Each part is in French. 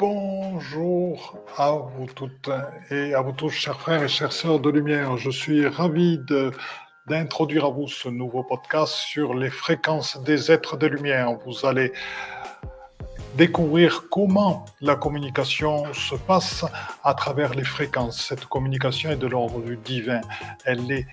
Bonjour à vous toutes et à vous tous, chers frères et chères sœurs de lumière. Je suis ravi d'introduire à vous ce nouveau podcast sur les fréquences des êtres de lumière. Vous allez découvrir comment la communication se passe à travers les fréquences. Cette communication est de l'ordre du divin. Elle est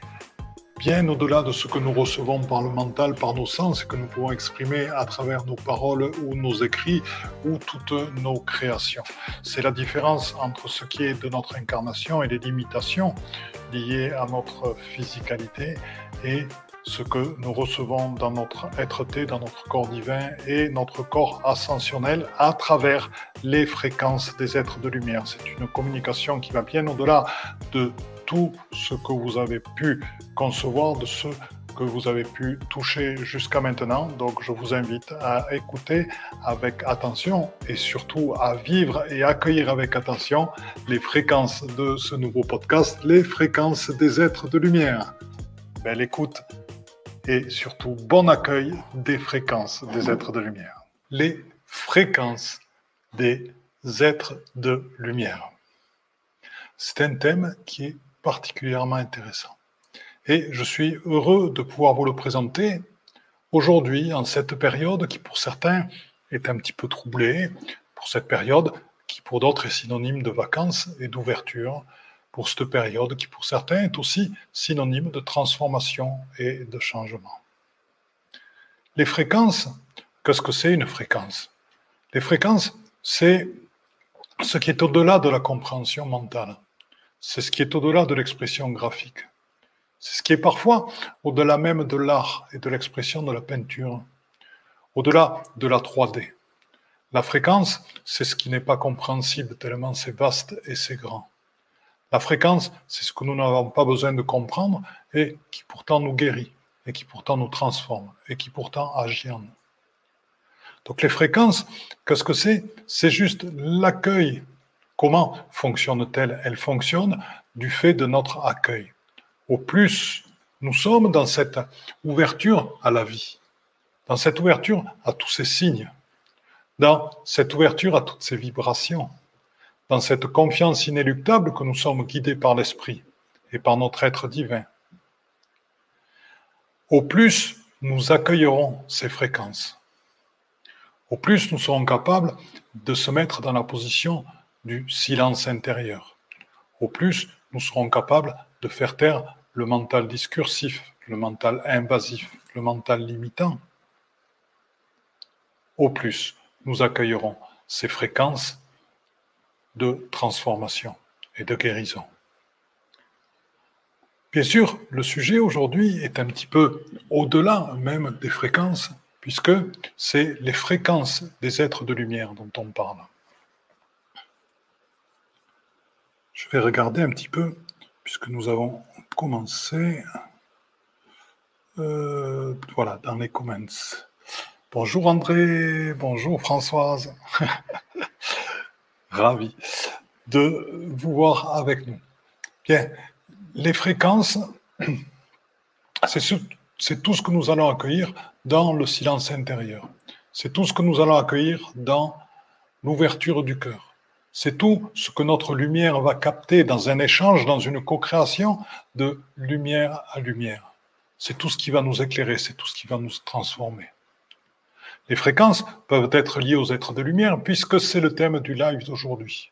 bien au-delà de ce que nous recevons par le mental, par nos sens, et que nous pouvons exprimer à travers nos paroles ou nos écrits ou toutes nos créations. C'est la différence entre ce qui est de notre incarnation et les limitations liées à notre physicalité et ce que nous recevons dans notre être-té, dans notre corps divin et notre corps ascensionnel à travers les fréquences des êtres de lumière. C'est une communication qui va bien au-delà de tout ce que vous avez pu concevoir, de ce que vous avez pu toucher jusqu'à maintenant. Donc je vous invite à écouter avec attention et surtout à vivre et accueillir avec attention les fréquences de ce nouveau podcast, les fréquences des êtres de lumière. Belle écoute et surtout bon accueil des fréquences des êtres de lumière. Les fréquences des êtres de lumière. C'est un thème qui est particulièrement intéressant. Et je suis heureux de pouvoir vous le présenter aujourd'hui, en cette période qui pour certains est un petit peu troublée, pour cette période qui pour d'autres est synonyme de vacances et d'ouverture, pour cette période qui pour certains est aussi synonyme de transformation et de changement. Les fréquences, qu'est-ce que c'est une fréquence? Les fréquences, c'est ce qui est au-delà de la compréhension mentale. C'est ce qui est au-delà de l'expression graphique. C'est ce qui est parfois au-delà même de l'art et de l'expression de la peinture, au-delà de la 3D. La fréquence, c'est ce qui n'est pas compréhensible tellement c'est vaste et c'est grand. La fréquence, c'est ce que nous n'avons pas besoin de comprendre et qui pourtant nous guérit, et qui pourtant nous transforme, et qui pourtant agit en nous. Donc les fréquences, qu'est-ce que c'est? C'est juste l'accueil Comment fonctionne-t-elle? Elle fonctionne du fait de notre accueil. Au plus nous sommes dans cette ouverture à la vie, dans cette ouverture à tous ces signes, dans cette ouverture à toutes ces vibrations, dans cette confiance inéluctable que nous sommes guidés par l'Esprit et par notre être divin. Au plus nous accueillerons ces fréquences, au plus nous serons capables de se mettre dans la position du silence intérieur. Au plus, nous serons capables de faire taire le mental discursif, le mental invasif, le mental limitant. Au plus, nous accueillerons ces fréquences de transformation et de guérison. Bien sûr, le sujet aujourd'hui est un petit peu au-delà même des fréquences, puisque c'est les fréquences des êtres de lumière dont on parle. Je vais regarder un petit peu, puisque nous avons commencé. Euh, voilà, dans les comments. Bonjour André, bonjour Françoise. Ravi de vous voir avec nous. Bien, les fréquences, c'est tout ce que nous allons accueillir dans le silence intérieur. C'est tout ce que nous allons accueillir dans l'ouverture du cœur. C'est tout ce que notre lumière va capter dans un échange, dans une co-création de lumière à lumière. C'est tout ce qui va nous éclairer, c'est tout ce qui va nous transformer. Les fréquences peuvent être liées aux êtres de lumière puisque c'est le thème du live d'aujourd'hui.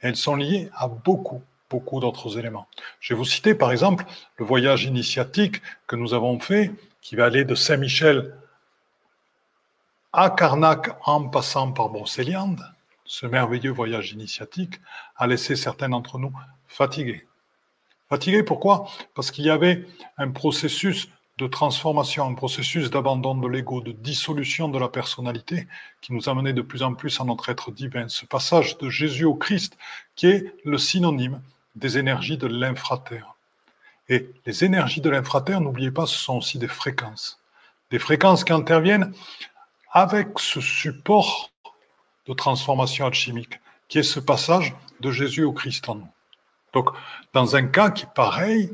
Elles sont liées à beaucoup, beaucoup d'autres éléments. Je vais vous citer par exemple le voyage initiatique que nous avons fait qui va aller de Saint-Michel à Karnak en passant par Brocéliande ce merveilleux voyage initiatique a laissé certains d'entre nous fatigués. Fatigués pourquoi? Parce qu'il y avait un processus de transformation, un processus d'abandon de l'ego, de dissolution de la personnalité qui nous amenait de plus en plus à notre être divin. Ce passage de Jésus au Christ qui est le synonyme des énergies de l'infraterre. Et les énergies de l'infraterre, n'oubliez pas, ce sont aussi des fréquences. Des fréquences qui interviennent avec ce support de transformation alchimique, qui est ce passage de Jésus au Christ en nous. Donc, dans un cas qui pareil,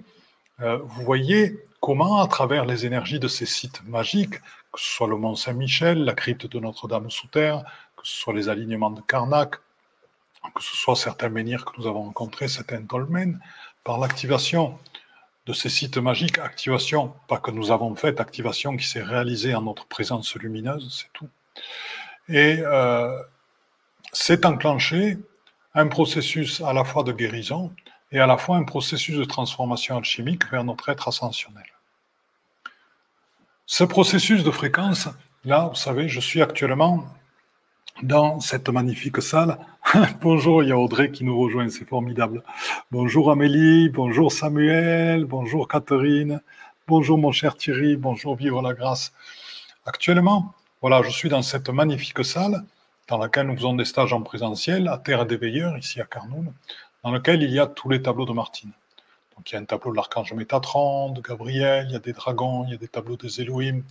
euh, vous voyez comment, à travers les énergies de ces sites magiques, que ce soit le Mont Saint-Michel, la crypte de Notre-Dame sous terre, que que ce soit les alignements de Karnak, que ce soit certains menhirs que nous avons rencontrés, certains dolmens, par l'activation de ces sites magiques, activation, pas que nous avons faite, activation qui s'est réalisée en notre présence lumineuse, c'est tout. Et euh, c'est enclenché un processus à la fois de guérison et à la fois un processus de transformation alchimique vers notre être ascensionnel. Ce processus de fréquence, là, vous savez, je suis actuellement dans cette magnifique salle. bonjour, il y a Audrey qui nous rejoint, c'est formidable. Bonjour Amélie, bonjour Samuel, bonjour Catherine, bonjour mon cher Thierry, bonjour Vivre la Grâce. Actuellement, voilà, je suis dans cette magnifique salle dans laquelle nous faisons des stages en présentiel à Terre des Veilleurs, ici à Carnoul, dans lequel il y a tous les tableaux de Martine. Donc il y a un tableau de l'archange Métatron, de Gabriel, il y a des dragons, il y a des tableaux des Elohim.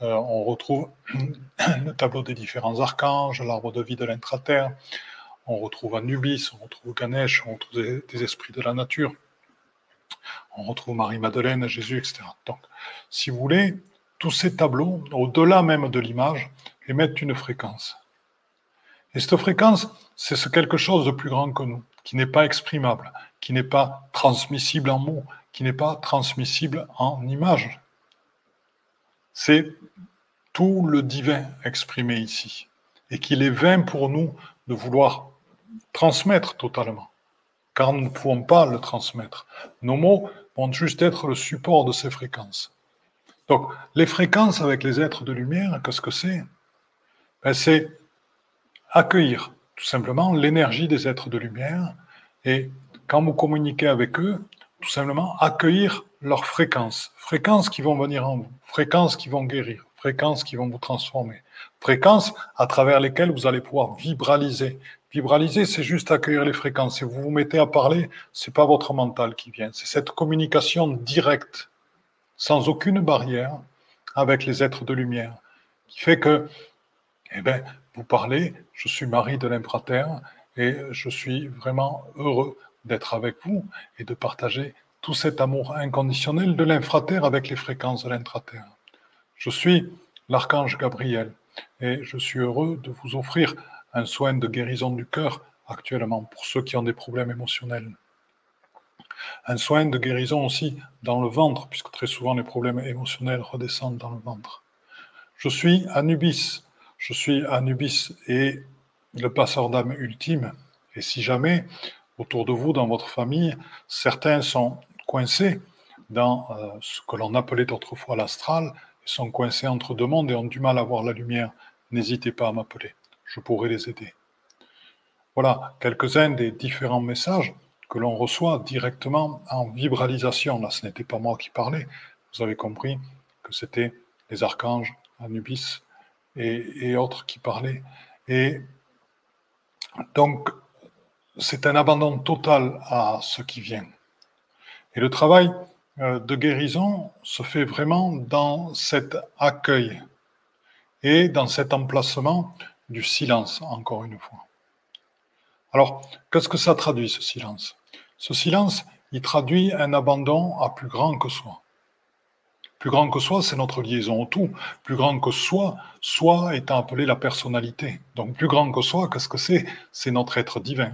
Euh, on retrouve le tableau des différents archanges, l'arbre de vie de l'intraterre. On retrouve Anubis, on retrouve Ganesh, on retrouve des, esprits de la nature. On retrouve Marie-Madeleine, Jésus, etc. Donc, si vous voulez, tous ces tableaux, au-delà même de l'image, émettent une fréquence. Et cette fréquence, c'est ce quelque chose de plus grand que nous, qui n'est pas exprimable, qui n'est pas transmissible en mots, qui n'est pas transmissible en images. C'est tout le divin exprimé ici, et qu'il est vain pour nous de vouloir transmettre totalement, car nous ne pouvons pas le transmettre. Nos mots vont juste être le support de ces fréquences. Donc, les fréquences avec les êtres de lumière, qu'est-ce que c'est? Ben, C'est accueillir tout simplement l'énergie des êtres de lumière et quand vous communiquez avec eux, tout simplement accueillir leurs fréquences, fréquences qui vont venir en vous, fréquences qui vont guérir, fréquences qui vont vous transformer, fréquences à travers lesquelles vous allez pouvoir vibraliser. Vibraliser, c'est juste accueillir les fréquences. Si vous vous mettez à parler, c'est pas votre mental qui vient, c'est cette communication directe, sans aucune barrière, avec les êtres de lumière, qui fait que, eh ben, vous parlez, je suis mari de l'impraterre et je suis vraiment heureux d'être avec vous et de partager tout cet amour inconditionnel de l'infraterre avec les fréquences de l'intraterre. Je suis l'archange Gabriel et je suis heureux de vous offrir un soin de guérison du cœur actuellement pour ceux qui ont des problèmes émotionnels. Un soin de guérison aussi dans le ventre, puisque très souvent les problèmes émotionnels redescendent dans le ventre. Je suis Anubis, je suis Anubis et le passeur d'âme ultime. Et si jamais, autour de vous, dans votre famille, certains sont coincés dans euh, ce que l'on appelait autrefois l'astral, sont coincés entre deux mondes et ont du mal à voir la lumière, n'hésitez pas à m'appeler. Je pourrai les aider. Voilà quelques-uns des différents messages que l'on reçoit directement en vibralisation. Là, ce n'était pas moi qui parlais. Vous avez compris que c'était les archanges, Anubis, et, autres qui parlaient. Et donc, c'est un abandon total à ce qui vient. Et le travail euh, de guérison se fait vraiment dans cet accueil et dans cet emplacement du silence, encore une fois. Alors, qu'est-ce que ça traduit, ce silence? Ce silence, il traduit un abandon à plus grand que soi. Plus grand que soi, c'est notre liaison au tout. Plus grand que soi, soi étant appelé la personnalité. Donc plus grand que soi, qu'est-ce que c'est? C'est notre être divin.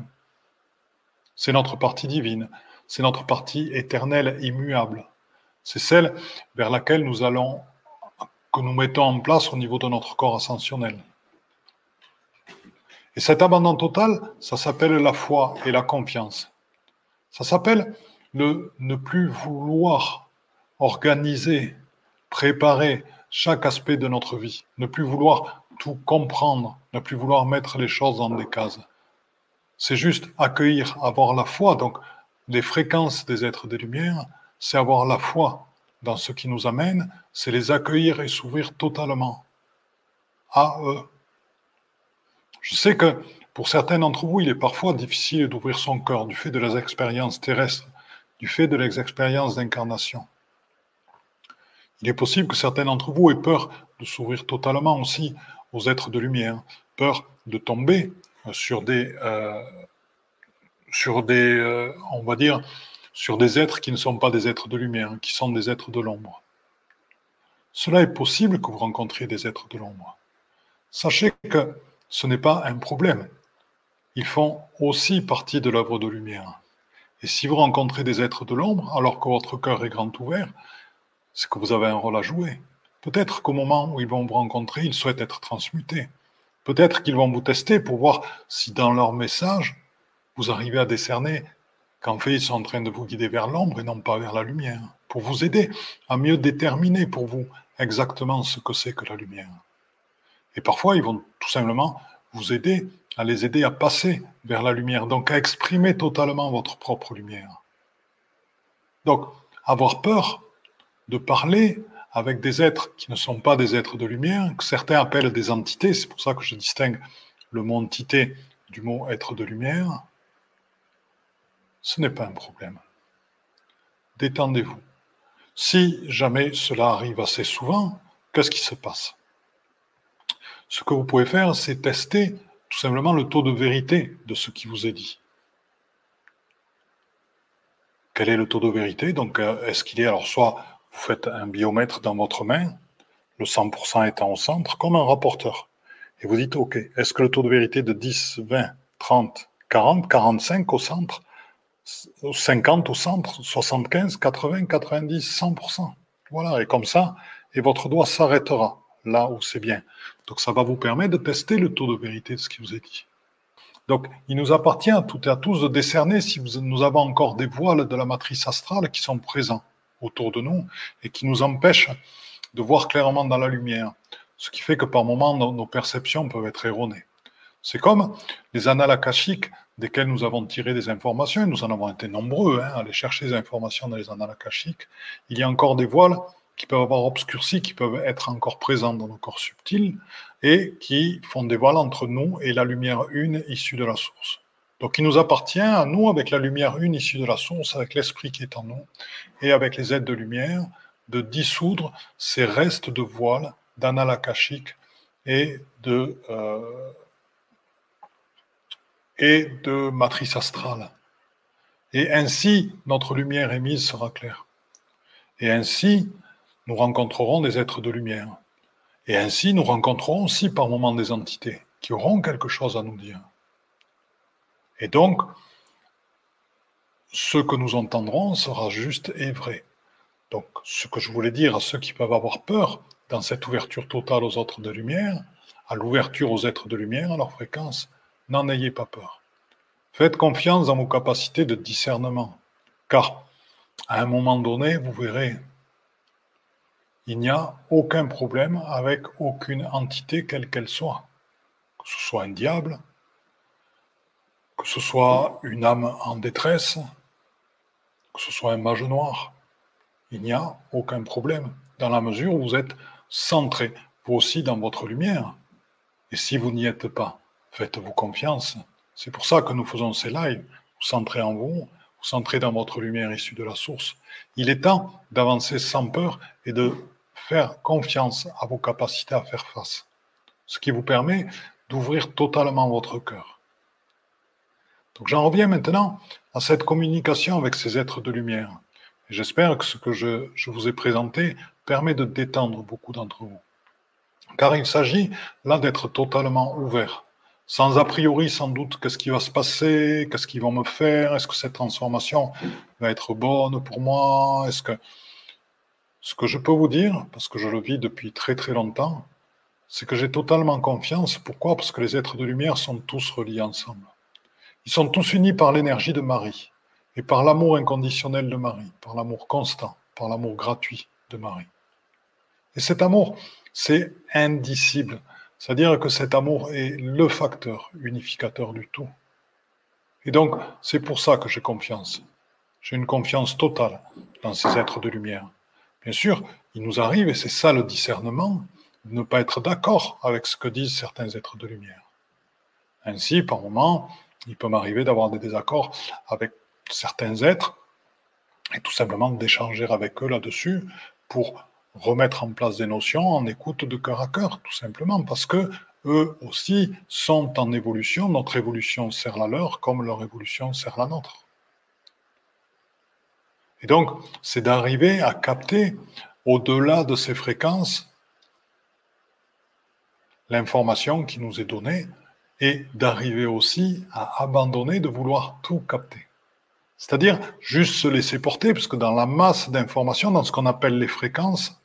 C'est notre partie divine. C'est notre partie éternelle, immuable. C'est celle vers laquelle nous allons, que nous mettons en place au niveau de notre corps ascensionnel. Et cet abandon total, ça s'appelle la foi et la confiance. Ça s'appelle le ne plus vouloir organiser préparer chaque aspect de notre vie, ne plus vouloir tout comprendre, ne plus vouloir mettre les choses dans des cases. C'est juste accueillir, avoir la foi. Donc, les fréquences des êtres des Lumières, c'est avoir la foi dans ce qui nous amène, c'est les accueillir et s'ouvrir totalement à eux. Je sais que pour certains d'entre vous, il est parfois difficile d'ouvrir son cœur du fait de les expériences terrestres, du fait de les expériences d'incarnation. Il est possible que certains d'entre vous aient peur de s'ouvrir totalement aussi aux êtres de lumière, peur de tomber euh, sur des, euh, sur des euh, on va dire, sur des êtres qui ne sont pas des êtres de lumière, qui sont des êtres de l'ombre. Cela est possible que vous rencontriez des êtres de l'ombre. Sachez que ce n'est pas un problème. Ils font aussi partie de l'œuvre de lumière. Et si vous rencontrez des êtres de l'ombre, alors que votre cœur est grand ouvert, c'est que vous avez un rôle à jouer. Peut-être qu'au moment où ils vont vous rencontrer, ils souhaitent être transmutés. Peut-être qu'ils vont vous tester pour voir si dans leur message, vous arrivez à décerner qu'en fait, ils sont en train de vous guider vers l'ombre et non pas vers la lumière, pour vous aider à mieux déterminer pour vous exactement ce que c'est que la lumière. Et parfois, ils vont tout simplement vous aider à les aider à passer vers la lumière, donc à exprimer totalement votre propre lumière. Donc, avoir peur de parler avec des êtres qui ne sont pas des êtres de lumière, que certains appellent des entités, c'est pour ça que je distingue le mot entité du mot être de lumière, ce n'est pas un problème. Détendez-vous. Si jamais cela arrive assez souvent, qu'est-ce qui se passe? Ce que vous pouvez faire, c'est tester tout simplement le taux de vérité de ce qui vous est dit. Quel est le taux de vérité? Donc, euh, est-ce qu'il est alors soit vous faites un biomètre dans votre main, le 100% étant au centre, comme un rapporteur. Et vous dites, OK, est-ce que le taux de vérité de 10, 20, 30, 40, 45 au centre, 50 au centre, 75, 80, 90, 100%. Voilà, et comme ça, et votre doigt s'arrêtera là où c'est bien. Donc ça va vous permettre de tester le taux de vérité de ce qui vous est dit. Donc il nous appartient à toutes et à tous de décerner si nous avons encore des voiles de la matrice astrale qui sont présents autour de nous et qui nous empêchent de voir clairement dans la lumière. Ce qui fait que par moments, nos, perceptions peuvent être erronées. C'est comme les annales akashiques desquels nous avons tiré des informations, et nous en avons été nombreux hein, à aller chercher des informations dans les annales akashiques. Il y a encore des voiles qui peuvent avoir obscurci, qui peuvent être encore présents dans nos corps subtils, et qui font des voiles entre nous et la lumière une issue de la source. Donc il nous appartient à nous, avec la lumière une issue de la source, avec l'esprit qui est en nous, et avec les aides de lumière, de dissoudre ces restes de voile d'analakashique et de, euh, et de matrice astrale. Et ainsi, notre lumière émise sera claire. Et ainsi, nous rencontrerons des êtres de lumière. Et ainsi, nous rencontrerons aussi par moments des entités qui auront quelque chose à nous dire. Et donc, ce que nous entendrons sera juste et vrai. Donc, ce que je voulais dire à ceux qui peuvent avoir peur dans cette ouverture totale aux autres de lumière, à l'ouverture aux êtres de lumière, à leur fréquence, n'en ayez pas peur. Faites confiance dans vos capacités de discernement, car à un moment donné, vous verrez, il n'y a aucun problème avec aucune entité, quelle qu'elle soit, que ce soit un diable, que ce soit une âme en détresse, que ce soit un mage noir, il n'y a aucun problème, dans la mesure où vous êtes centré, vous aussi, dans votre lumière. Et si vous n'y êtes pas, faites-vous confiance. C'est pour ça que nous faisons ces lives. Vous centrez en vous, vous centrez dans votre lumière issue de la source. Il est temps d'avancer sans peur et de faire confiance à vos capacités à faire face. Ce qui vous permet d'ouvrir totalement votre cœur. Donc j'en reviens maintenant à cette communication avec ces êtres de lumière. J'espère que ce que je, je, vous ai présenté permet de détendre beaucoup d'entre vous. Car il s'agit là d'être totalement ouvert, sans a priori sans doute qu'est-ce qui va se passer, qu'est-ce qu'ils vont me faire, est-ce que cette transformation va être bonne pour moi, est-ce que... Ce que je peux vous dire, parce que je le vis depuis très très longtemps, c'est que j'ai totalement confiance. Pourquoi? Parce que les êtres de lumière sont tous reliés ensemble. Ils sont tous unis par l'énergie de Marie et par l'amour inconditionnel de Marie, par l'amour constant, par l'amour gratuit de Marie. Et cet amour, c'est indicible. C'est-à-dire que cet amour est le facteur unificateur du tout. Et donc, c'est pour ça que j'ai confiance. J'ai une confiance totale dans ces êtres de lumière. Bien sûr, il nous arrive, et c'est ça le discernement, de ne pas être d'accord avec ce que disent certains êtres de lumière. Ainsi, par moments, il peut m'arriver d'avoir des désaccords avec certains êtres et tout simplement d'échanger avec eux là-dessus pour remettre en place des notions en écoute de cœur à cœur, tout simplement, parce que eux aussi sont en évolution, notre évolution sert la leur comme leur évolution sert la nôtre. Et donc, c'est d'arriver à capter au-delà de ces fréquences l'information qui nous est donnée et d'arriver aussi à abandonner de vouloir tout capter. C'est-à-dire juste se laisser porter, parce que dans la masse d'informations, dans ce qu'on appelle les fréquences,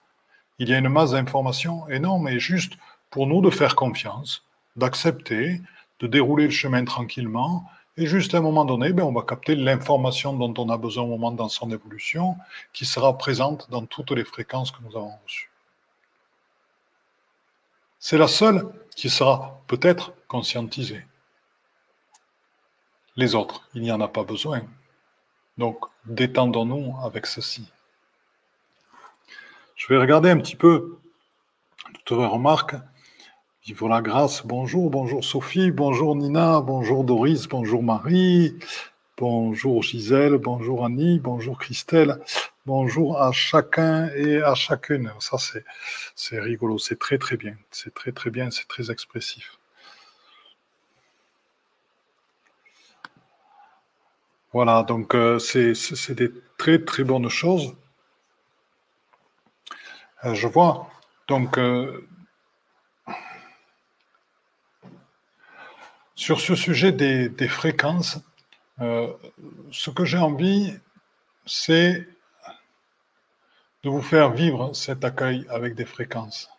il y a une masse d'informations énorme et juste pour nous de faire confiance, d'accepter, de dérouler le chemin tranquillement, et juste à un moment donné, ben, on va capter l'information dont on a besoin au moment dans son évolution, qui sera présente dans toutes les fréquences que nous avons reçues. C'est la seule qui sera peut-être conscientisée. Les autres, il n'y en a pas besoin. Donc, détendons-nous avec ceci. Je vais regarder un petit peu toutes vos remarques. Vive la grâce, bonjour, bonjour Sophie, bonjour Nina, bonjour Doris, bonjour Marie, bonjour Gisèle, bonjour Annie, bonjour Christelle, bonjour à chacun et à chacune. Ça, c'est, rigolo, c'est très très bien, c'est très très bien, c'est très expressif. Voilà, donc euh, c'est, des très très bonnes choses. Euh, je vois. Donc, euh, sur ce sujet des, fréquences, ce que j'ai envie, c'est de vous faire vivre cet accueil avec des fréquences.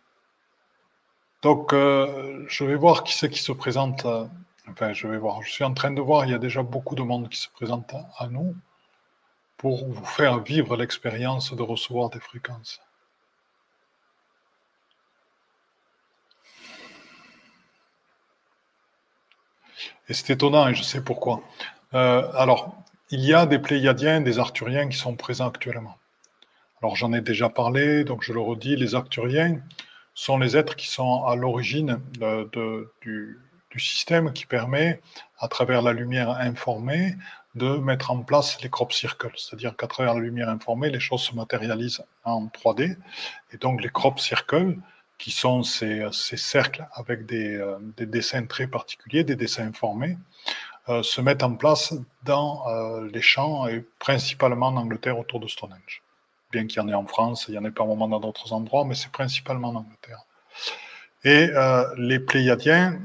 Donc, je vais voir qui c'est qui se présente. enfin, je vais voir. Je suis en train de voir, il y a déjà beaucoup de monde qui se présente à nous pour vous faire vivre l'expérience de recevoir des fréquences. Et c'est étonnant et je sais pourquoi. Euh, alors, il y a des Pléiadiens, des Arthuriens qui sont présents actuellement. Alors j'en ai déjà parlé, donc je le redis, les Arthuriens sont les êtres qui sont à l'origine du, système qui permet, à travers la lumière informée, de mettre en place les crop circles. C'est-à-dire qu'à travers la lumière informée, les choses se matérialisent en 3D. Et donc les crop circles, qui sont ces, cercles avec euh, des, dessins très particuliers, des dessins informés, euh, se mettent en place dans euh, les champs et principalement en Angleterre autour de Stonehenge. Bien qu'il y en ait en France, il y en ait par moment dans d'autres endroits, mais c'est principalement en Angleterre. Et les Pléiadiens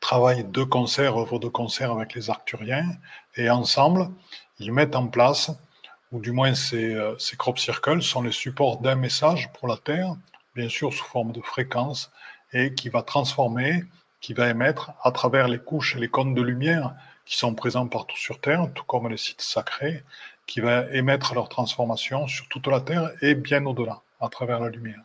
travaillent de concert, œuvrent de concert avec les Arcturiens, et ensemble, ils mettent en place, ou du moins ces, ces crop circles sont les supports d'un message pour la Terre, bien sûr sous forme de fréquence, et qui va transformer, qui va émettre à travers les couches et les cônes de lumière qui sont présents partout sur Terre, tout comme les sites sacrés, qui va émettre leur transformation sur toute la Terre et bien au-delà, à travers la lumière.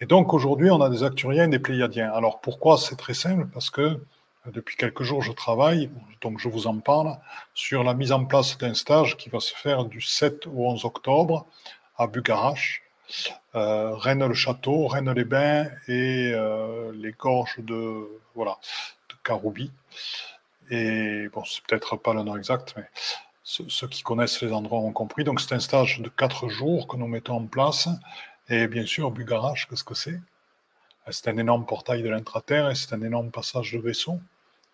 Et donc aujourd'hui, on a des Acturiens et des Pléiadiens. Alors pourquoi C'est très simple, parce que euh, depuis quelques jours, je travaille, donc je vous en parle, sur la mise en place d'un stage qui va se faire du 7 au 11 octobre à Bugarache, euh, Rennes-le-Château, Rennes-les-Bains et euh, les gorges de, voilà, de Caroubi. Et bon, c'est peut-être pas le nom exact, mais ceux, qui connaissent les endroits ont compris. Donc, c'est un stage de quatre jours que nous mettons en place. Et bien sûr, Bugarache, qu'est-ce que c'est? C'est un énorme portail de l'intraterre et c'est un énorme passage de vaisseaux,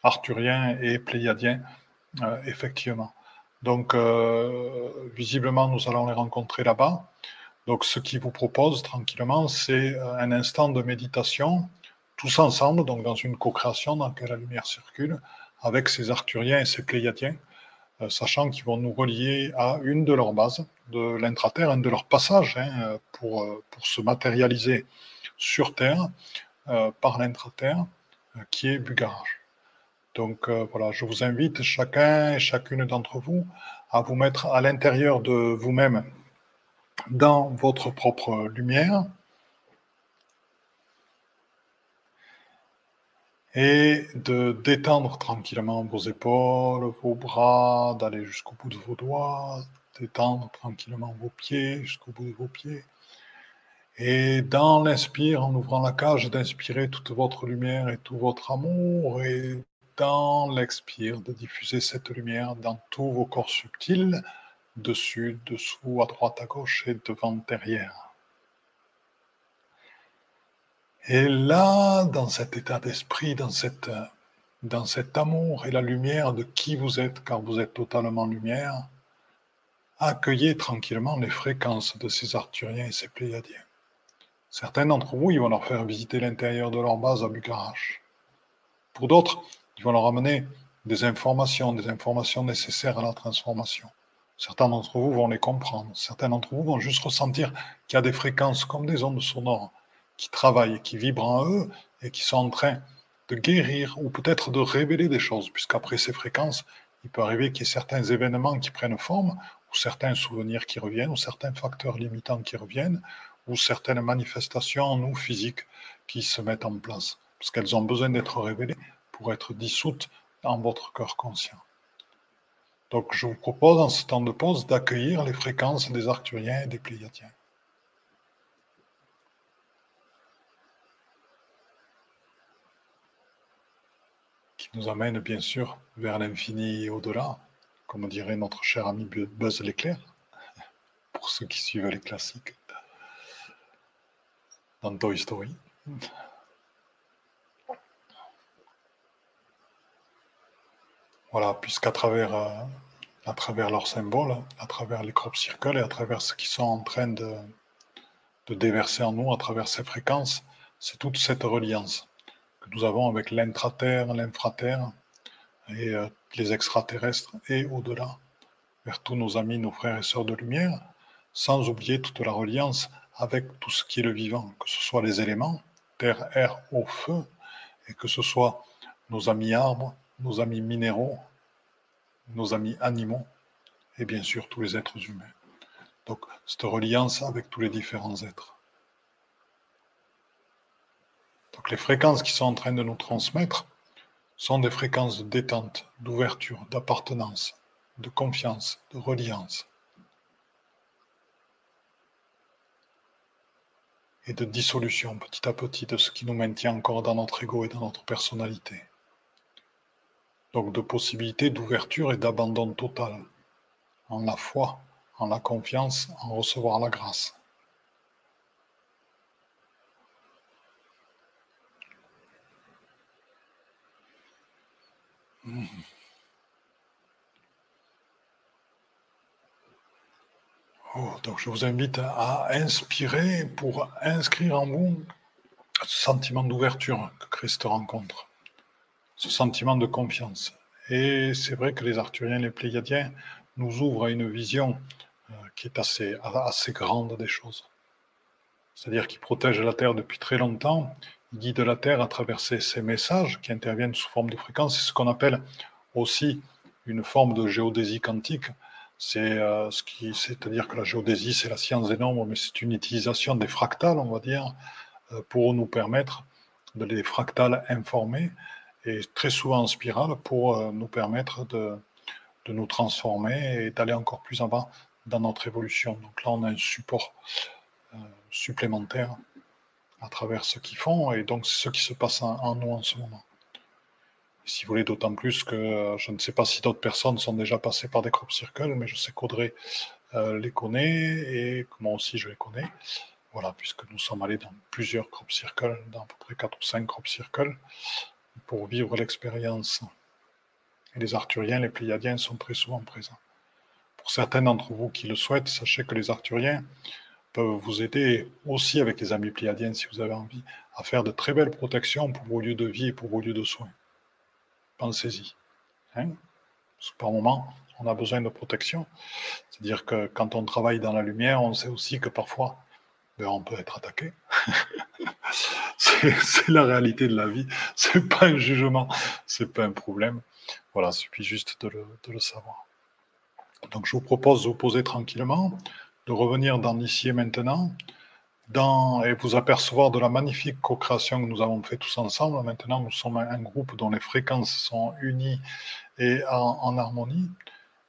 arthurien et pléiadien, euh, effectivement. Donc, visiblement, nous allons les rencontrer là-bas. Donc, ce qu'il vous propose tranquillement, c'est euh, un instant de méditation, tous ensemble, donc dans une co-création dans laquelle la lumière circule, avec ces Arthuriens et ces Pléiadiens, euh, sachant qu'ils vont nous relier à une de leurs bases de l'intraterre, un de leurs passages hein, pour, euh, pour se matérialiser sur Terre par l'intraterre, qui est Bugarage. Donc voilà, je vous invite chacun et chacune d'entre vous à vous mettre à l'intérieur de vous-même dans votre propre lumière et de détendre tranquillement vos épaules, vos bras, d'aller jusqu'au bout de vos doigts, détendre tranquillement vos pieds jusqu'au bout de vos pieds. Et dans l'inspire, en ouvrant la cage, d'inspirer toute votre lumière et tout votre amour, et dans l'expire, de diffuser cette lumière dans tous vos corps subtils, dessus, dessous, à droite, à gauche et devant, derrière. Et là, dans cet état d'esprit, dans, dans cet amour et la lumière de qui vous êtes, car vous êtes totalement lumière, accueillez tranquillement les fréquences de ces Arthuriens et ces Pléiadiens. Certains d'entre vous, ils vont leur faire visiter l'intérieur de leur base à Bucarache Pour d'autres, ils vont leur amener des informations, des informations nécessaires à la transformation. Certains d'entre vous vont les comprendre. Certains d'entre vous vont juste ressentir qu'il y a des fréquences comme des ondes sonores qui travaillent, qui vibrent en eux et qui sont en train de guérir ou peut-être de révéler des choses, puisqu'après ces fréquences, il peut arriver qu'il y ait certains événements qui prennent forme, ou certains souvenirs qui reviennent, ou certains facteurs limitants qui reviennent, ou certaines manifestations en nous physiques qui se mettent en place, parce qu'elles ont besoin d'être révélées pour être dissoutes dans votre cœur conscient. Donc je vous propose en ce temps de pause d'accueillir les fréquences des Arcturiens et des Pléiadiens. Qui nous amène bien sûr vers l'infini et au-delà, comme dirait notre cher ami Buzz l'éclair, pour ceux qui suivent les classiques dans Toy Story. Voilà, puisqu'à travers, euh, à travers leurs symboles, à travers les crop circles et à travers ce qu'ils sont en train de, de déverser en nous, à travers ces fréquences, c'est toute cette reliance nous avons avec l'intraterre, l'infraterre et euh, les extraterrestres et au-delà, vers tous nos amis, nos frères et sœurs de lumière, sans oublier toute la reliance avec tout ce qui est le vivant, que ce soit les éléments, terre, air, eau, feu, et que ce soit nos amis arbres, nos amis minéraux, nos amis animaux et bien sûr tous les êtres humains. Donc cette reliance avec tous les différents êtres. Donc les fréquences qui sont en train de nous transmettre sont des fréquences de détente, d'ouverture, d'appartenance, de confiance, de reliance et de dissolution petit à petit de ce qui nous maintient encore dans notre ego et dans notre personnalité donc de possibilités d'ouverture et d'abandon total en la foi, en la confiance, en recevoir la grâce. Oh, donc je vous invite à inspirer pour inscrire en vous ce sentiment d'ouverture que Christ rencontre ce sentiment de confiance. Et c'est vrai que les Arthuriens, les Pléiadiens nous ouvrent à une vision euh, qui est assez, assez grande des choses. C'est-à-dire qu'ils protègent la Terre depuis très longtemps, ils guident la Terre à travers ces, messages qui interviennent sous forme de fréquences. C'est ce qu'on appelle aussi une forme de géodésie quantique. C'est euh, ce qui, c'est-à-dire que la géodésie, c'est la science des nombres, mais c'est une utilisation des fractales, on va dire, euh, pour nous permettre de les fractales informer et très souvent en spirale pour euh, nous permettre de, de nous transformer et d'aller encore plus avant dans notre évolution. Donc là, on a un support supplémentaire à travers ce qu'ils font, et donc ce qui se passe en, nous en ce moment. si vous voulez, d'autant plus que euh, je ne sais pas si d'autres personnes sont déjà passées par des crop circles, mais je sais qu'Audrey les connaît et que moi aussi je les connais. Voilà, puisque nous sommes allés dans plusieurs crop circles, dans à peu près 4 ou 5 crop circles pour vivre l'expérience. Et les Arthuriens, les Pléiadiens sont très souvent présents. Pour certains d'entre vous qui le souhaitent, sachez que les Arthuriens peuvent vous aider aussi avec les amis Pléiadiens, si vous avez envie, à faire de très belles protections pour vos lieux de vie et pour vos lieux de soins. Pensez-y. Hein Parce que par moment, on a besoin de protection. C'est-à-dire que quand on travaille dans la lumière, on sait aussi que parfois, ben, on peut être attaqué. c'est la réalité de la vie. C'est pas un jugement, c'est pas un problème. Voilà, il suffit juste de le, savoir. Donc, je vous propose de vous poser tranquillement, de revenir dans ici et maintenant, et vous apercevoir de la magnifique co-création que nous avons fait tous ensemble. Maintenant, nous sommes un groupe dont les fréquences sont unies et en, harmonie.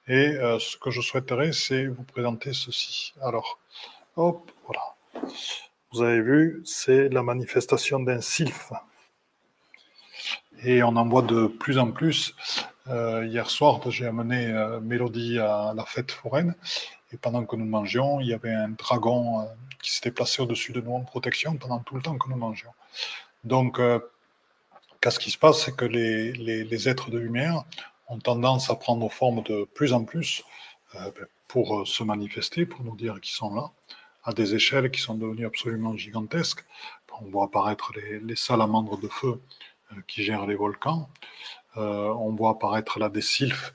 Et euh, ce que je souhaiterais, c'est vous présenter ceci. Alors, hop, voilà. Vous avez vu, c'est la manifestation d'un sylphe. Et on en voit de plus en plus. Euh, hier soir, j'ai amené euh, Mélodie à la fête foraine. Et pendant que nous mangions, il y avait un dragon euh, qui s'était placé au-dessus de nous en protection pendant tout le temps que nous mangions. Donc, qu'est-ce qui se passe? C'est que les, les, êtres de lumière ont tendance à prendre forme de plus en plus ben, pour se manifester, pour nous dire qu'ils sont là à des échelles qui sont devenues absolument gigantesques. On voit apparaître les, salamandres de feu qui gère les volcans. on voit apparaître là des sylphes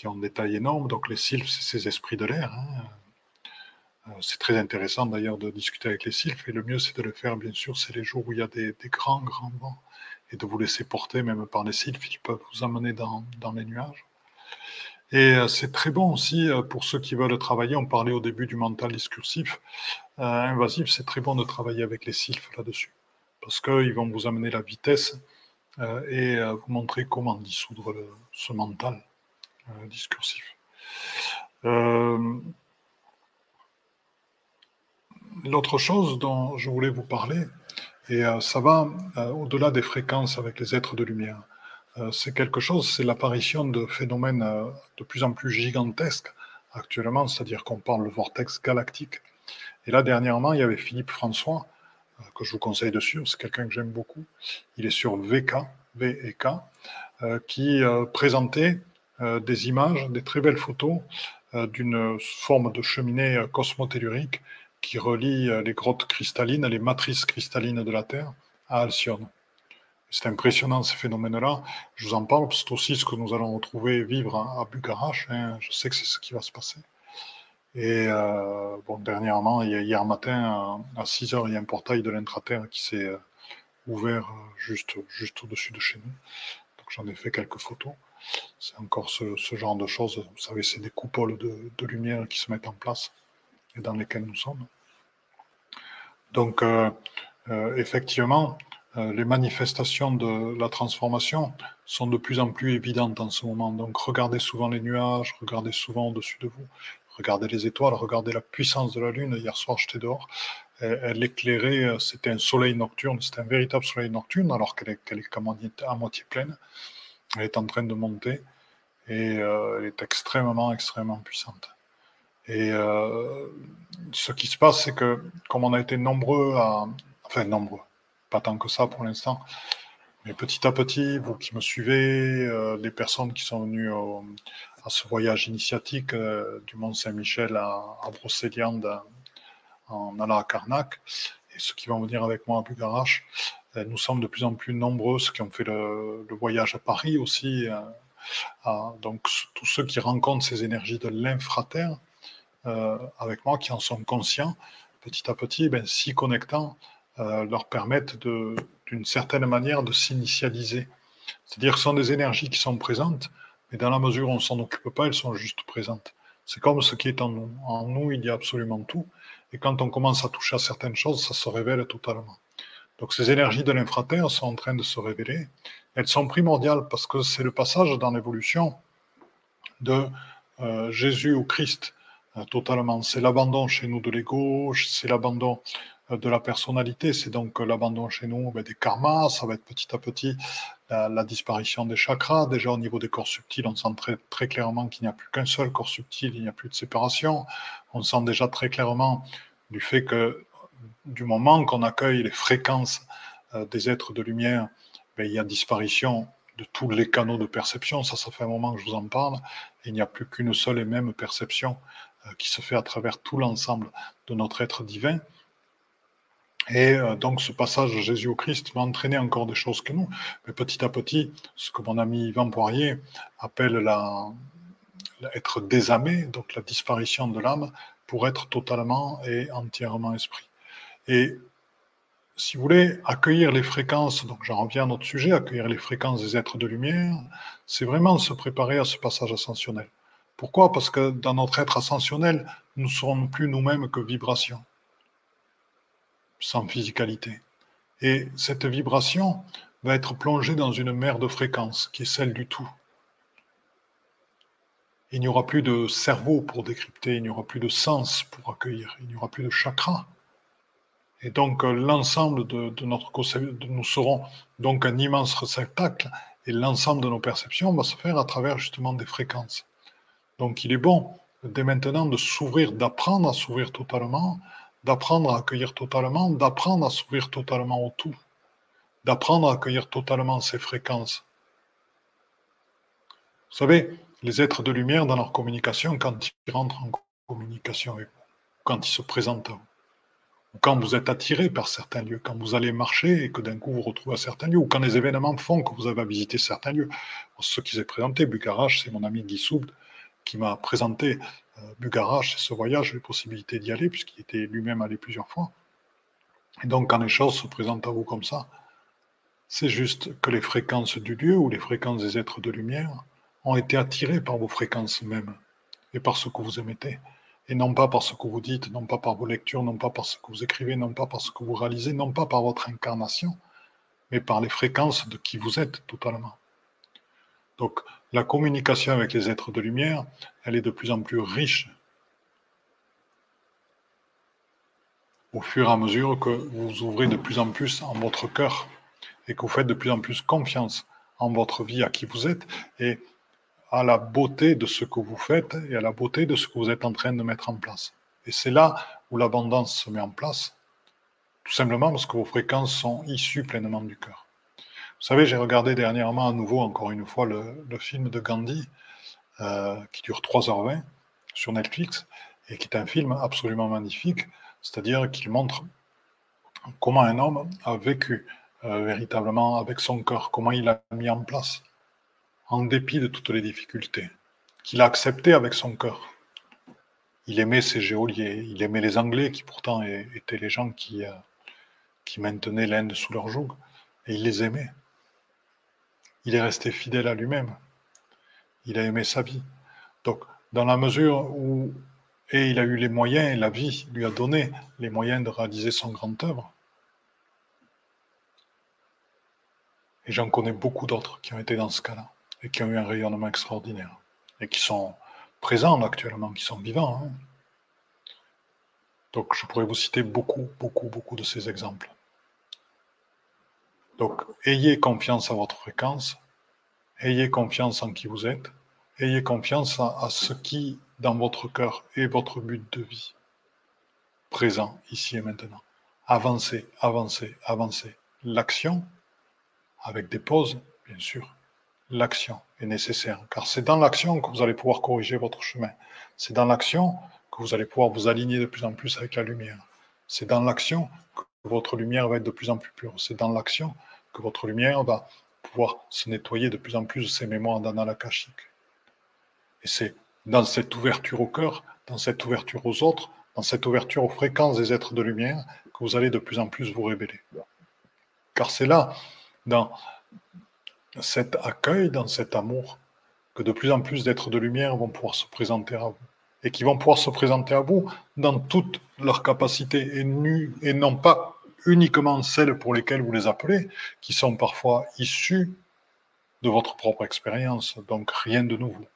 qui ont des tailles énormes. Donc les sylphes, c'est ces esprits de l'air. Hein. C'est très intéressant d'ailleurs de discuter avec les sylphes. Et le mieux, c'est de le faire, bien sûr, c'est les jours où il y a des, grands, grands vents. Et de vous laisser porter même par les sylphes. Ils peuvent vous amener dans, les nuages. Et euh, c'est très bon aussi euh, pour ceux qui veulent travailler. On parlait au début du mental discursif. Euh, invasif, c'est très bon de travailler avec les sylphes là-dessus. Parce qu'ils vont vous amener la vitesse et vous montrer comment dissoudre ce mental discursif. L'autre chose dont je voulais vous parler, et ça va au-delà des fréquences avec les êtres de lumière. Euh, c'est quelque chose, c'est l'apparition de phénomènes euh, de plus en plus gigantesques actuellement, c'est-à-dire qu'on parle de vortex galactique. Et là, dernièrement, il y avait Philippe François, euh, que je vous conseille de suivre, c'est quelqu'un que j'aime beaucoup. Il est sur VK, VK, qui présentait des images, des très belles photos d'une forme de cheminée cosmotellurique qui relie les grottes cristallines, les matrices cristallines de la Terre à Alcyone. C'est impressionnant ces phénomènes-là. Je vous en parle c'est aussi ce que nous allons retrouver vivre à, Bucarach. Hein. Je sais que c'est ce qui va se passer. Et euh, dernièrement, hier matin, à 6 heures, il y a un portail de l'intraterre qui s'est euh, ouvert euh, juste, juste au-dessus de chez nous. Donc j'en ai fait quelques photos. C'est encore ce, genre de choses. Vous savez, c'est des coupoles de, lumière qui se mettent en place et dans lesquelles nous sommes. Donc, effectivement, euh, les manifestations de la transformation sont de plus en plus évidentes en ce moment. Donc regardez souvent les nuages, regardez souvent au-dessus de vous, regardez les étoiles, regardez la puissance de la Lune. Hier soir, j'étais dehors. Elle, éclairait, euh, c'était un soleil nocturne, c'était un véritable soleil nocturne, alors qu'elle est, est à moitié pleine. Elle est en train de monter et euh, elle est extrêmement, extrêmement puissante. Et ce qui se passe, c'est que comme on a été nombreux à... Enfin, nombreux pas tant que ça pour l'instant. Mais petit à petit, vous qui me suivez, euh, les personnes qui sont venues à ce voyage initiatique euh, du Mont Saint-Michel à, à Brocéliande en allant à Carnac, et ceux qui vont venir avec moi à Bugarache, euh, nous sommes de plus en plus nombreux, ceux qui ont fait le, voyage à Paris aussi. donc tous ceux qui rencontrent ces énergies de l'infraterre avec moi, qui en sont conscients, petit à petit, ben, s'y connectant, euh, leur permettent d'une certaine manière de s'initialiser. C'est-à-dire que ce sont des énergies qui sont présentes, mais dans la mesure où on ne s'en occupe pas, elles sont juste présentes. C'est comme ce qui est en nous. En nous, il y a absolument tout. Et quand on commence à toucher à certaines choses, ça se révèle totalement. Donc ces énergies de l'infraterre sont en train de se révéler. Elles sont primordiales parce que c'est le passage dans l'évolution de euh, Jésus au Christ euh, totalement. C'est l'abandon chez nous de l'ego, c'est l'abandon de la personnalité. C'est donc l'abandon chez nous ben, des karmas, ça va être petit à petit la, disparition des chakras. Déjà au niveau des corps subtils, on sent très, très clairement qu'il n'y a plus qu'un seul corps subtil, il n'y a plus de séparation. On sent déjà très clairement du fait que du moment qu'on accueille les fréquences euh, des êtres de lumière, ben, il y a disparition de tous les canaux de perception. Ça, ça fait un moment que je vous en parle. il n'y a plus qu'une seule et même perception euh, qui se fait à travers tout l'ensemble de notre être divin. Et euh, donc ce passage de Jésus au Christ va entraîner encore des choses que nous. Mais petit à petit, ce que mon ami Yvan Poirier appelle la, être désamé, donc la disparition de l'âme, pour être totalement et entièrement esprit. Et si vous voulez, accueillir les fréquences, donc j'en reviens à notre sujet, accueillir les fréquences des êtres de lumière, c'est vraiment se préparer à ce passage ascensionnel. Pourquoi? Parce que dans notre être ascensionnel, nous ne serons plus nous-mêmes que vibrations sans physicalité. Et cette vibration va être plongée dans une mer de fréquences qui est celle du tout. Il n'y aura plus de cerveau pour décrypter, il n'y aura plus de sens pour accueillir, il n'y aura plus de chakra. Et donc l'ensemble de, notre de, nous serons donc un immense réceptacle et l'ensemble de nos perceptions va se faire à travers justement des fréquences. Donc il est bon dès maintenant de s'ouvrir, d'apprendre à s'ouvrir totalement d'apprendre à accueillir totalement, d'apprendre à s'ouvrir totalement au tout, d'apprendre à accueillir totalement ces fréquences. Vous savez, les êtres de lumière dans leur communication, quand ils rentrent en communication avec vous, quand ils se présentent à vous, ou quand vous êtes attiré par certains lieux, quand vous allez marcher et que d'un coup vous retrouvez à certains lieux, ou quand les événements font que vous avez à visiter certains lieux. Ce qui s'est présenté, Bucarach, c'est mon ami Guy Soubd qui m'a présenté euh, Bucarach, ce voyage, les possibilités d'y aller, puisqu'il était lui-même allé plusieurs fois. Et donc, quand les choses se présentent à vous comme ça, c'est juste que les fréquences du lieu ou les fréquences des êtres de lumière ont été attirées par vos fréquences mêmes et par ce que vous émettez et non pas par ce que vous dites, non pas par vos lectures, non pas par ce que vous écrivez, non pas par ce que vous réalisez, non pas par votre incarnation, mais par les fréquences de qui vous êtes totalement. Donc la communication avec les êtres de lumière, elle est de plus en plus riche au fur et à mesure que vous ouvrez de plus en plus en votre cœur et que vous faites de plus en plus confiance en votre vie, à qui vous êtes, et à la beauté de ce que vous faites et à la beauté de ce que vous êtes en train de mettre en place. Et c'est là où l'abondance se met en place, tout simplement parce que vos fréquences sont issues pleinement du cœur. Vous savez, j'ai regardé dernièrement à nouveau, encore une fois, le, film de Gandhi, euh, qui dure 3h20 sur Netflix, et qui est un film absolument magnifique, c'est-à-dire qu'il montre comment un homme a vécu euh, véritablement avec son cœur, comment il a mis en place en dépit de toutes les difficultés, qu'il a accepté avec son cœur. Il aimait ses géoliers, il aimait les Anglais qui pourtant étaient les gens qui, euh, qui maintenaient l'Inde sous leur joug, et il les aimait. Il est resté fidèle à lui-même. Il a aimé sa vie. Donc, dans la mesure où, et il a eu les moyens, et la vie lui a donné les moyens de réaliser son grand œuvre, et j'en connais beaucoup d'autres qui ont été dans ce cas-là et qui ont eu un rayonnement extraordinaire et qui sont présents actuellement, qui sont vivants. Hein. Donc je pourrais vous citer beaucoup, beaucoup, beaucoup de ces exemples. Donc ayez confiance à votre fréquence, ayez confiance en qui vous êtes, ayez confiance à, ce qui, dans votre cœur, est votre but de vie, présent, ici et maintenant. Avancez, avancez, avancez. L'action, avec des pauses, bien sûr, l'action est nécessaire, car c'est dans l'action que vous allez pouvoir corriger votre chemin. C'est dans l'action que vous allez pouvoir vous aligner de plus en plus avec la lumière. C'est dans l'action que votre lumière va être de plus en plus pure. C'est dans l'action que votre lumière va pouvoir se nettoyer de plus en plus de ses mémoires d'analakashique. Et c'est dans cette ouverture au cœur, dans cette ouverture aux autres, dans cette ouverture aux fréquences des êtres de lumière, que vous allez de plus en plus vous révéler. Car c'est là, dans cet accueil, dans cet amour, que de plus en plus d'êtres de lumière vont pouvoir se présenter à vous. Et qui vont pouvoir se présenter à vous dans toutes leurs capacités et, et non pas uniquement celles pour lesquelles vous les appelez, qui sont parfois issues de votre propre expérience, donc rien de nouveau.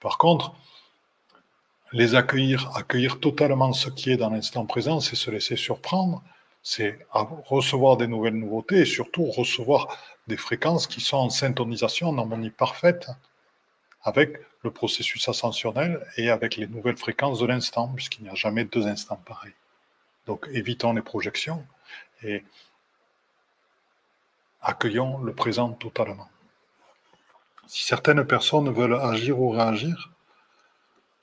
Par contre, les accueillir, accueillir totalement ce qui est dans l'instant présent, c'est se laisser surprendre, c'est recevoir des nouvelles nouveautés et surtout recevoir des fréquences qui sont en syntonisation, en harmonie parfaite avec le processus ascensionnel et avec les nouvelles fréquences de l'instant, puisqu'il n'y a jamais deux instants pareils. Donc évitons les projections et accueillons le présent totalement. Si certaines personnes veulent agir ou réagir,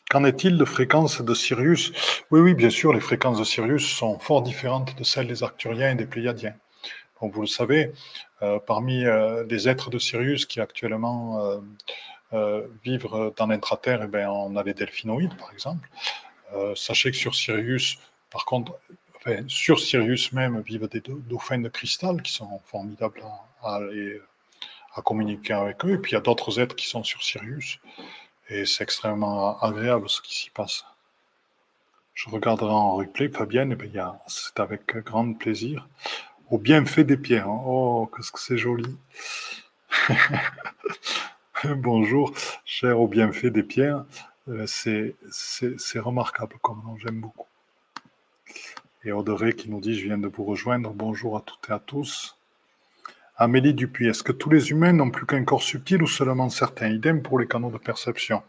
Qu'en est-il de fréquences de Sirius? Oui, oui, bien sûr, les fréquences de Sirius sont fort différentes de celles des Arcturiens et des Pléiadiens. Vous le savez, euh, parmi euh, les êtres de Sirius qui actuellement euh, vivent dans l'intraterre, eh bien, on a les delphinoïdes, par exemple. sachez que sur Sirius, par contre, sur Sirius même, vivent des dauphins de cristal qui sont formidables à communiquer avec eux. Et puis il y a d'autres êtres qui sont sur Sirius. Et c'est extrêmement agréable ce qui s'y passe. Je regarderai en replay, Fabienne, et bien, c'est avec grand plaisir. Au bienfait des pierres. Hein. Oh, qu'est-ce que c'est joli. Bonjour, cher au bienfait des pierres. Euh, c'est remarquable comme j'aime beaucoup. Et Audrey qui nous dit Je viens de vous rejoindre. Bonjour à toutes et à tous. Amélie Dupuis, est-ce que tous les humains n'ont plus qu'un corps subtil ou seulement certains Idem pour les canaux de perception?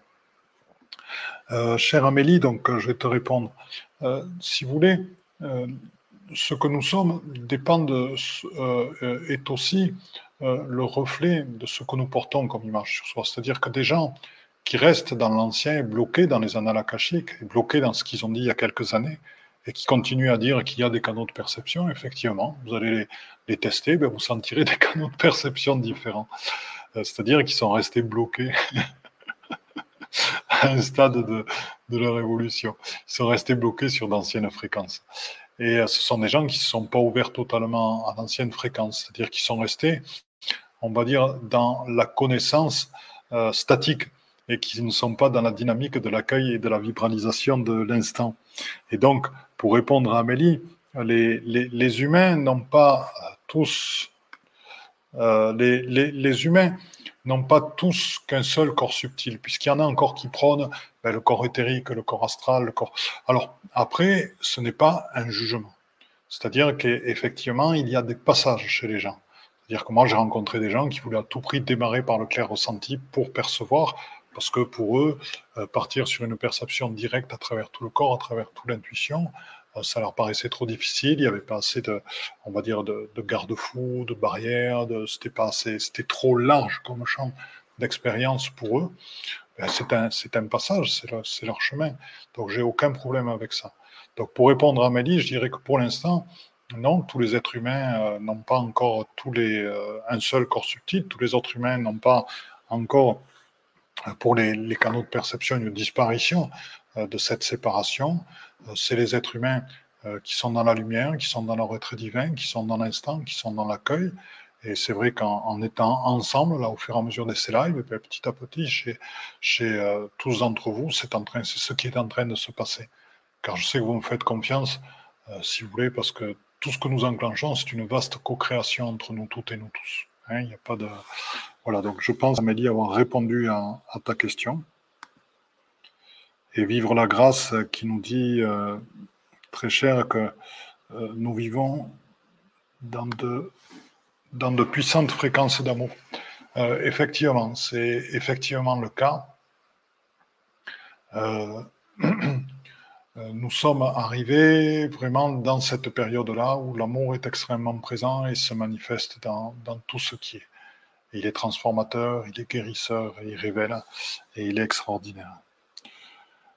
Euh, chère Amélie, donc euh, je vais te répondre. Euh, si vous voulez, ce que nous sommes dépend est aussi le reflet de ce que nous portons comme image sur soi. C'est-à-dire que des gens qui restent dans l'ancien, bloqués dans les annales akashiques, bloqués dans ce qu'ils ont dit il y a quelques années, et qui continuent à dire qu'il y a des canaux de perception, effectivement, vous allez les, tester, ben vous sentirez des canaux de perception différents. Euh, c'est-à-dire qu'ils sont restés bloqués à un stade de, de, leur évolution. Ils sont restés bloqués sur d'anciennes fréquences. Et euh, ce sont des gens qui ne se sont pas ouverts totalement à d'anciennes fréquences, c'est-à-dire qu'ils sont restés, on va dire, dans la connaissance euh, statique et qui ne sont pas dans la dynamique de l'accueil et de la vibralisation de l'instant. Et donc, pour répondre à Amélie, les, humains n'ont pas tous, euh, les, humains n'ont pas tous qu'un seul corps subtil, puisqu'il y en a encore qui prônent ben, le corps éthérique, le corps astral, le corps. Alors, après, ce n'est pas un jugement. C'est-à-dire qu'effectivement, il y a des passages chez les gens. C'est-à-dire que moi, j'ai rencontré des gens qui voulaient à tout prix démarrer par le clair ressenti pour percevoir, parce que pour eux, euh, partir sur une perception directe à travers tout le corps, à travers toute l'intuition, euh, ça leur paraissait trop difficile. Il n'y avait pas assez de, on va dire, de, garde-fous, de barrières. C'était pas assez, c'était trop large comme champ d'expérience pour eux. Ben, c'est un, c'est un passage, c'est, leur chemin. Donc, j'ai aucun problème avec ça. Donc, pour répondre à Amélie, je dirais que pour l'instant, non, tous les êtres humains euh, n'ont pas encore tous les, un seul corps subtil. Tous les autres humains n'ont pas encore, pour les, canaux de perception, une disparition de cette séparation. Euh, c'est les êtres humains euh, qui sont dans la lumière, qui sont dans leur être divin, qui sont dans l'instant, qui sont dans l'accueil. Et c'est vrai qu'en étant ensemble, là, au fur et à mesure de ces petit à petit, chez, euh, tous d'entre vous, c'est ce qui est en train de se passer. Car je sais que vous me faites confiance, si vous voulez, parce que tout ce que nous enclenchons, c'est une vaste co-création entre nous toutes et nous tous. Hein. Il n'y a pas de. Voilà, donc je pense, Amélie, avoir répondu à ta question et vivre la grâce qui nous dit euh, très cher que euh, nous vivons dans de, puissantes fréquences d'amour. Euh, effectivement, c'est effectivement le cas. nous sommes arrivés vraiment dans cette période-là où l'amour est extrêmement présent et se manifeste dans tout ce qui est. il est transformateur, il est guérisseur, il révèle et il est extraordinaire.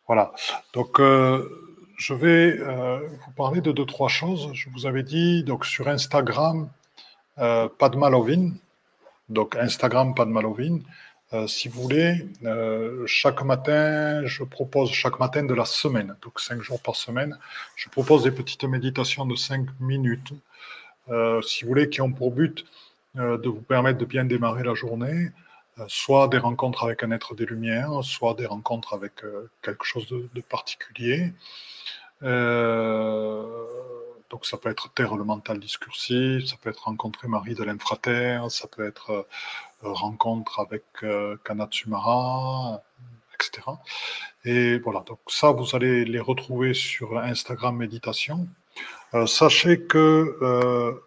Voilà. Donc, euh, je vais euh, vous parler de deux, trois choses. Je vous avais dit, donc sur Instagram, euh, Padmalovin, donc Instagram Padmalovin, euh, si vous voulez, chaque matin, je propose chaque matin de la semaine, donc cinq jours par semaine, je propose des petites méditations de cinq minutes, si vous voulez, qui ont pour but de vous permettre de bien démarrer la journée, euh, soit des rencontres avec un être des Lumières, soit des rencontres avec euh, quelque chose de, particulier. Euh, donc ça peut être Terre le mental discursif, ça peut être rencontrer Marie de l'infrater, ça peut être rencontre avec Kanatsumara, etc. Et voilà, donc ça, vous allez les retrouver sur Instagram Méditation. sachez que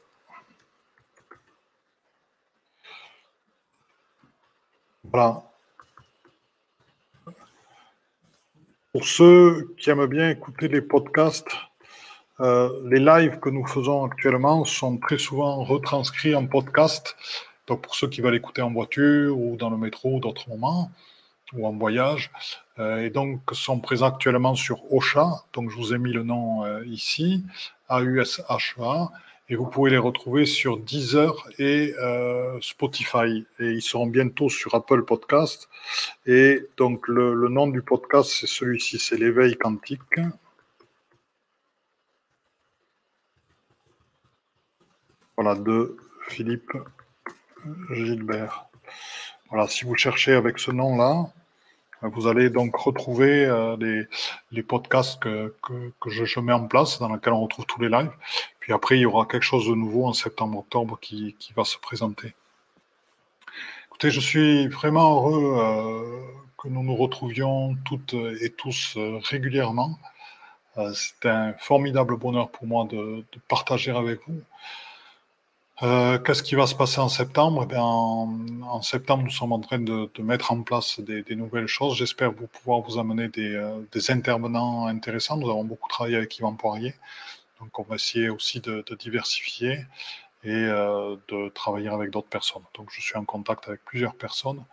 Voilà. Pour ceux qui aiment bien écouter les podcasts, euh, les lives que nous faisons actuellement sont très souvent retranscrits en podcast. Donc pour ceux qui veulent écouter en voiture ou dans le métro ou d'autres moments, ou en voyage, euh, et donc sont présents actuellement sur Ocha. Donc je vous ai mis le nom euh, ici, A-U-S-H-A et vous pouvez les retrouver sur Deezer et euh, Spotify. Et ils seront bientôt sur Apple Podcast. Et donc le, nom du podcast, c'est celui-ci, c'est l'éveil quantique. Voilà, de Philippe Gilbert. Voilà, si vous cherchez avec ce nom-là, vous allez donc retrouver euh, les, podcasts que, je, mets en place, dans lesquels on retrouve tous les lives. Puis après, il y aura quelque chose de nouveau en septembre-octobre qui, va se présenter. Écoutez, je suis vraiment heureux euh, que nous nous retrouvions toutes et tous euh, régulièrement. C'est un formidable bonheur pour moi de partager avec vous. Euh, qu'est-ce qui va se passer en septembre? Eh en, septembre, nous sommes en train de, mettre en place des, nouvelles choses. J'espère pouvoir vous amener euh, des, intervenants intéressants. Nous avons beaucoup travaillé avec Yvan Poirier. Donc, on va essayer aussi de, diversifier et euh, de travailler avec d'autres personnes. Donc, je suis en contact avec plusieurs personnes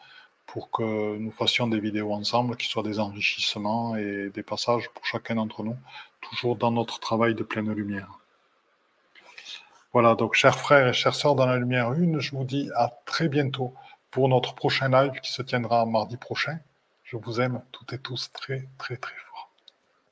pour que nous fassions des vidéos ensemble qui soient des enrichissements et des passages pour chacun d'entre nous toujours dans notre travail de pleine lumière. Voilà, donc chers frères et chères sœurs dans la lumière une, je vous dis à très bientôt pour notre prochain live qui se tiendra mardi prochain. Je vous aime toutes et tous très très très fort.